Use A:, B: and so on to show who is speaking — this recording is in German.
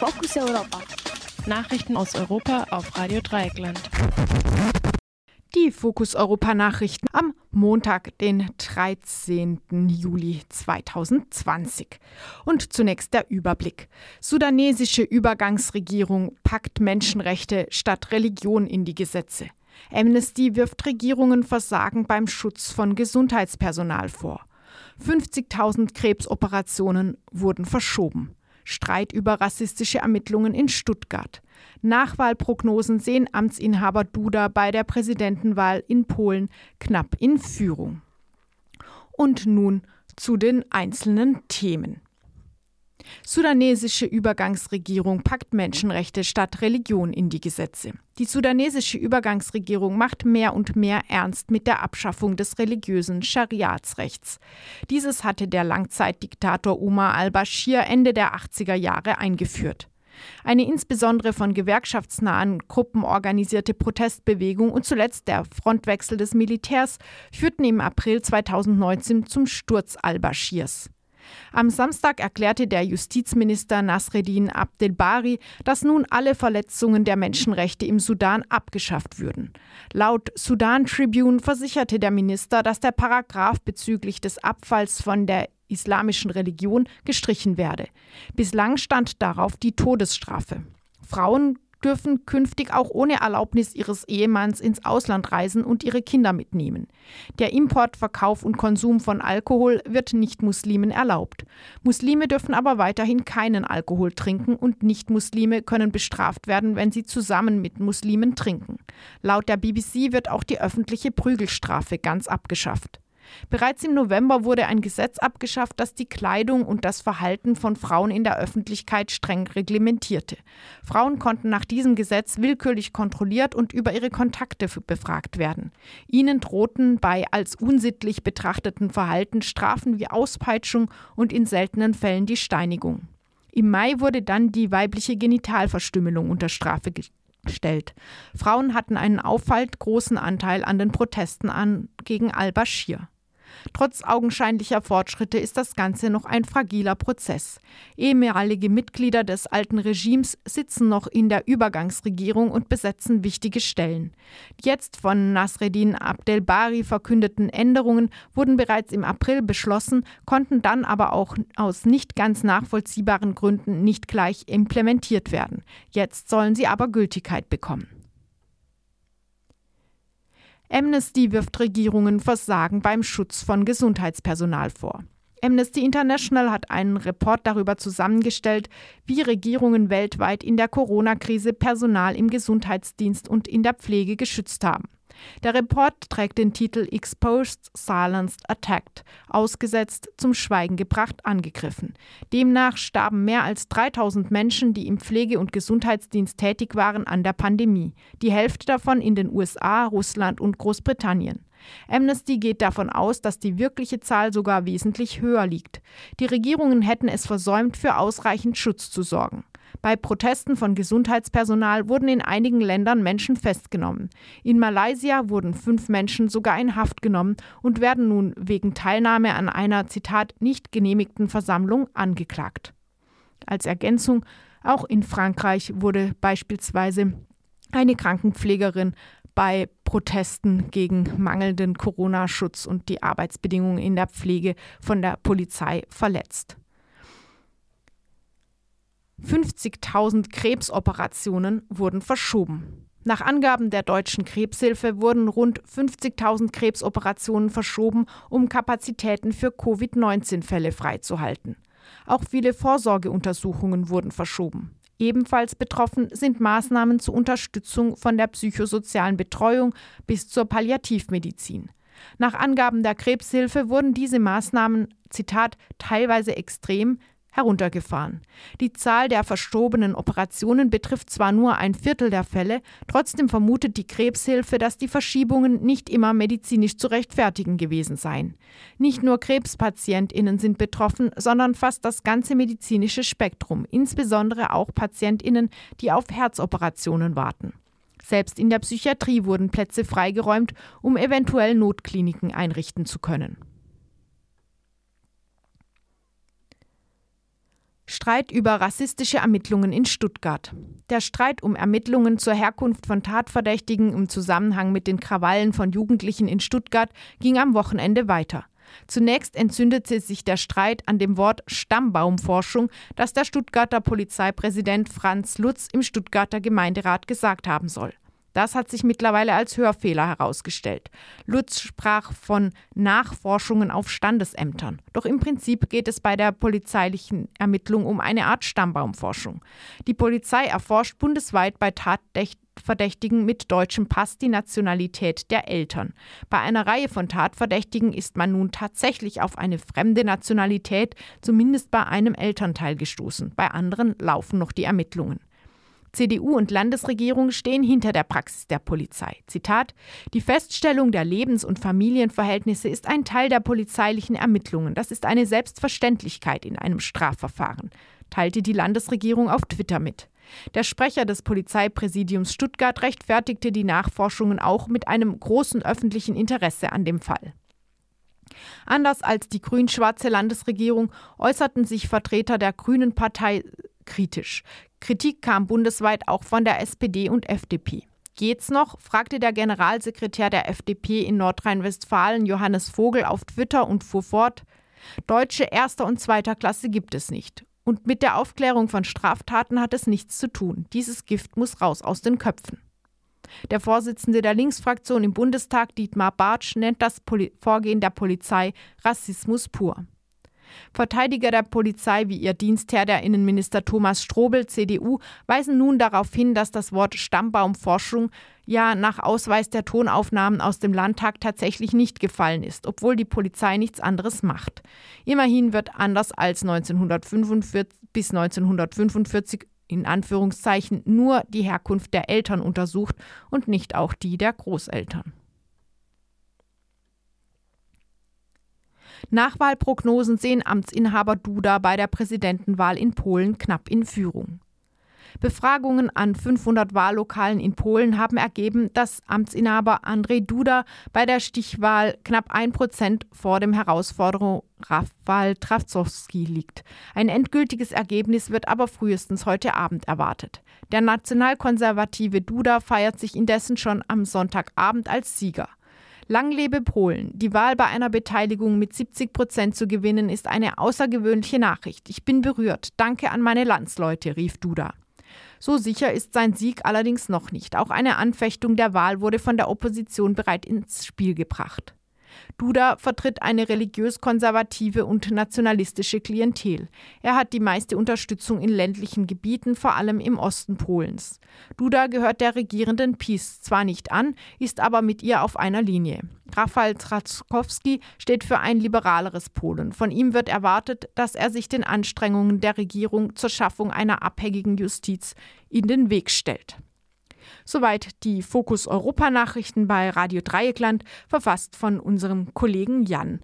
A: Fokus Europa.
B: Nachrichten aus Europa auf Radio Dreieckland.
C: Die Fokus Europa Nachrichten am Montag, den 13. Juli 2020. Und zunächst der Überblick. Sudanesische Übergangsregierung packt Menschenrechte statt Religion in die Gesetze. Amnesty wirft Regierungen Versagen beim Schutz von Gesundheitspersonal vor. 50.000 Krebsoperationen wurden verschoben. Streit über rassistische Ermittlungen in Stuttgart. Nachwahlprognosen sehen Amtsinhaber Duda bei der Präsidentenwahl in Polen knapp in Führung. Und nun zu den einzelnen Themen. Sudanesische Übergangsregierung packt Menschenrechte statt Religion in die Gesetze. Die sudanesische Übergangsregierung macht mehr und mehr ernst mit der Abschaffung des religiösen Schariatsrechts. Dieses hatte der Langzeitdiktator Umar al-Bashir Ende der 80er Jahre eingeführt. Eine insbesondere von gewerkschaftsnahen Gruppen organisierte Protestbewegung und zuletzt der Frontwechsel des Militärs führten im April 2019 zum Sturz al-Bashirs. Am Samstag erklärte der Justizminister Nasreddin Abdelbari, dass nun alle Verletzungen der Menschenrechte im Sudan abgeschafft würden. Laut Sudan Tribune versicherte der Minister, dass der Paragraph bezüglich des Abfalls von der islamischen Religion gestrichen werde. Bislang stand darauf die Todesstrafe. Frauen dürfen künftig auch ohne Erlaubnis ihres Ehemanns ins Ausland reisen und ihre Kinder mitnehmen. Der Import, Verkauf und Konsum von Alkohol wird Nicht-Muslimen erlaubt. Muslime dürfen aber weiterhin keinen Alkohol trinken und Nicht-Muslime können bestraft werden, wenn sie zusammen mit Muslimen trinken. Laut der BBC wird auch die öffentliche Prügelstrafe ganz abgeschafft. Bereits im November wurde ein Gesetz abgeschafft, das die Kleidung und das Verhalten von Frauen in der Öffentlichkeit streng reglementierte. Frauen konnten nach diesem Gesetz willkürlich kontrolliert und über ihre Kontakte befragt werden. Ihnen drohten bei als unsittlich betrachteten Verhalten Strafen wie Auspeitschung und in seltenen Fällen die Steinigung. Im Mai wurde dann die weibliche Genitalverstümmelung unter Strafe gestellt. Frauen hatten einen auffallend großen Anteil an den Protesten an gegen al-Bashir. Trotz augenscheinlicher Fortschritte ist das Ganze noch ein fragiler Prozess. Ehemalige Mitglieder des alten Regimes sitzen noch in der Übergangsregierung und besetzen wichtige Stellen. Die jetzt von Nasreddin Abdelbari verkündeten Änderungen wurden bereits im April beschlossen, konnten dann aber auch aus nicht ganz nachvollziehbaren Gründen nicht gleich implementiert werden. Jetzt sollen sie aber Gültigkeit bekommen. Amnesty wirft Regierungen Versagen beim Schutz von Gesundheitspersonal vor. Amnesty International hat einen Report darüber zusammengestellt, wie Regierungen weltweit in der Corona-Krise Personal im Gesundheitsdienst und in der Pflege geschützt haben. Der Report trägt den Titel Exposed, Silenced, Attacked, ausgesetzt, zum Schweigen gebracht, angegriffen. Demnach starben mehr als 3000 Menschen, die im Pflege- und Gesundheitsdienst tätig waren, an der Pandemie. Die Hälfte davon in den USA, Russland und Großbritannien. Amnesty geht davon aus, dass die wirkliche Zahl sogar wesentlich höher liegt. Die Regierungen hätten es versäumt, für ausreichend Schutz zu sorgen. Bei Protesten von Gesundheitspersonal wurden in einigen Ländern Menschen festgenommen. In Malaysia wurden fünf Menschen sogar in Haft genommen und werden nun wegen Teilnahme an einer, Zitat, nicht genehmigten Versammlung angeklagt. Als Ergänzung, auch in Frankreich wurde beispielsweise eine Krankenpflegerin bei Protesten gegen mangelnden Corona-Schutz und die Arbeitsbedingungen in der Pflege von der Polizei verletzt. 50.000 Krebsoperationen wurden verschoben. Nach Angaben der Deutschen Krebshilfe wurden rund 50.000 Krebsoperationen verschoben, um Kapazitäten für Covid-19-Fälle freizuhalten. Auch viele Vorsorgeuntersuchungen wurden verschoben. Ebenfalls betroffen sind Maßnahmen zur Unterstützung von der psychosozialen Betreuung bis zur Palliativmedizin. Nach Angaben der Krebshilfe wurden diese Maßnahmen, Zitat, teilweise extrem, heruntergefahren. Die Zahl der verstobenen Operationen betrifft zwar nur ein Viertel der Fälle, trotzdem vermutet die Krebshilfe, dass die Verschiebungen nicht immer medizinisch zu rechtfertigen gewesen seien. Nicht nur Krebspatientinnen sind betroffen, sondern fast das ganze medizinische Spektrum, insbesondere auch Patientinnen, die auf Herzoperationen warten. Selbst in der Psychiatrie wurden Plätze freigeräumt, um eventuell Notkliniken einrichten zu können. Streit über rassistische Ermittlungen in Stuttgart. Der Streit um Ermittlungen zur Herkunft von Tatverdächtigen im Zusammenhang mit den Krawallen von Jugendlichen in Stuttgart ging am Wochenende weiter. Zunächst entzündete sich der Streit an dem Wort Stammbaumforschung, das der Stuttgarter Polizeipräsident Franz Lutz im Stuttgarter Gemeinderat gesagt haben soll. Das hat sich mittlerweile als Hörfehler herausgestellt. Lutz sprach von Nachforschungen auf Standesämtern. Doch im Prinzip geht es bei der polizeilichen Ermittlung um eine Art Stammbaumforschung. Die Polizei erforscht bundesweit bei Tatverdächtigen mit deutschem Pass die Nationalität der Eltern. Bei einer Reihe von Tatverdächtigen ist man nun tatsächlich auf eine fremde Nationalität, zumindest bei einem Elternteil gestoßen. Bei anderen laufen noch die Ermittlungen. CDU und Landesregierung stehen hinter der Praxis der Polizei. Zitat: Die Feststellung der Lebens- und Familienverhältnisse ist ein Teil der polizeilichen Ermittlungen. Das ist eine Selbstverständlichkeit in einem Strafverfahren, teilte die Landesregierung auf Twitter mit. Der Sprecher des Polizeipräsidiums Stuttgart rechtfertigte die Nachforschungen auch mit einem großen öffentlichen Interesse an dem Fall. Anders als die grün-schwarze Landesregierung äußerten sich Vertreter der Grünen Partei kritisch. Kritik kam bundesweit auch von der SPD und FDP. Geht's noch? fragte der Generalsekretär der FDP in Nordrhein-Westfalen Johannes Vogel auf Twitter und fuhr fort: Deutsche erster und zweiter Klasse gibt es nicht. Und mit der Aufklärung von Straftaten hat es nichts zu tun. Dieses Gift muss raus aus den Köpfen. Der Vorsitzende der Linksfraktion im Bundestag, Dietmar Bartsch, nennt das Poli Vorgehen der Polizei Rassismus pur. Verteidiger der Polizei wie ihr Dienstherr der Innenminister Thomas Strobel, CDU, weisen nun darauf hin, dass das Wort Stammbaumforschung ja nach Ausweis der Tonaufnahmen aus dem Landtag tatsächlich nicht gefallen ist, obwohl die Polizei nichts anderes macht. Immerhin wird anders als 1945 bis 1945 in Anführungszeichen nur die Herkunft der Eltern untersucht und nicht auch die der Großeltern. Nachwahlprognosen sehen Amtsinhaber Duda bei der Präsidentenwahl in Polen knapp in Führung. Befragungen an 500 Wahllokalen in Polen haben ergeben, dass Amtsinhaber Andrzej Duda bei der Stichwahl knapp ein Prozent vor dem Herausforderer Rafał Trzaskowski liegt. Ein endgültiges Ergebnis wird aber frühestens heute Abend erwartet. Der nationalkonservative Duda feiert sich indessen schon am Sonntagabend als Sieger. Lang lebe Polen. Die Wahl bei einer Beteiligung mit 70 Prozent zu gewinnen, ist eine außergewöhnliche Nachricht. Ich bin berührt. Danke an meine Landsleute, rief Duda. So sicher ist sein Sieg allerdings noch nicht. Auch eine Anfechtung der Wahl wurde von der Opposition bereit ins Spiel gebracht. Duda vertritt eine religiös-konservative und nationalistische Klientel. Er hat die meiste Unterstützung in ländlichen Gebieten, vor allem im Osten Polens. Duda gehört der regierenden PiS zwar nicht an, ist aber mit ihr auf einer Linie. Rafał Trzaskowski steht für ein liberaleres Polen. Von ihm wird erwartet, dass er sich den Anstrengungen der Regierung zur Schaffung einer abhängigen Justiz in den Weg stellt. Soweit die Fokus Europa Nachrichten bei Radio Dreieckland, verfasst von unserem Kollegen Jan.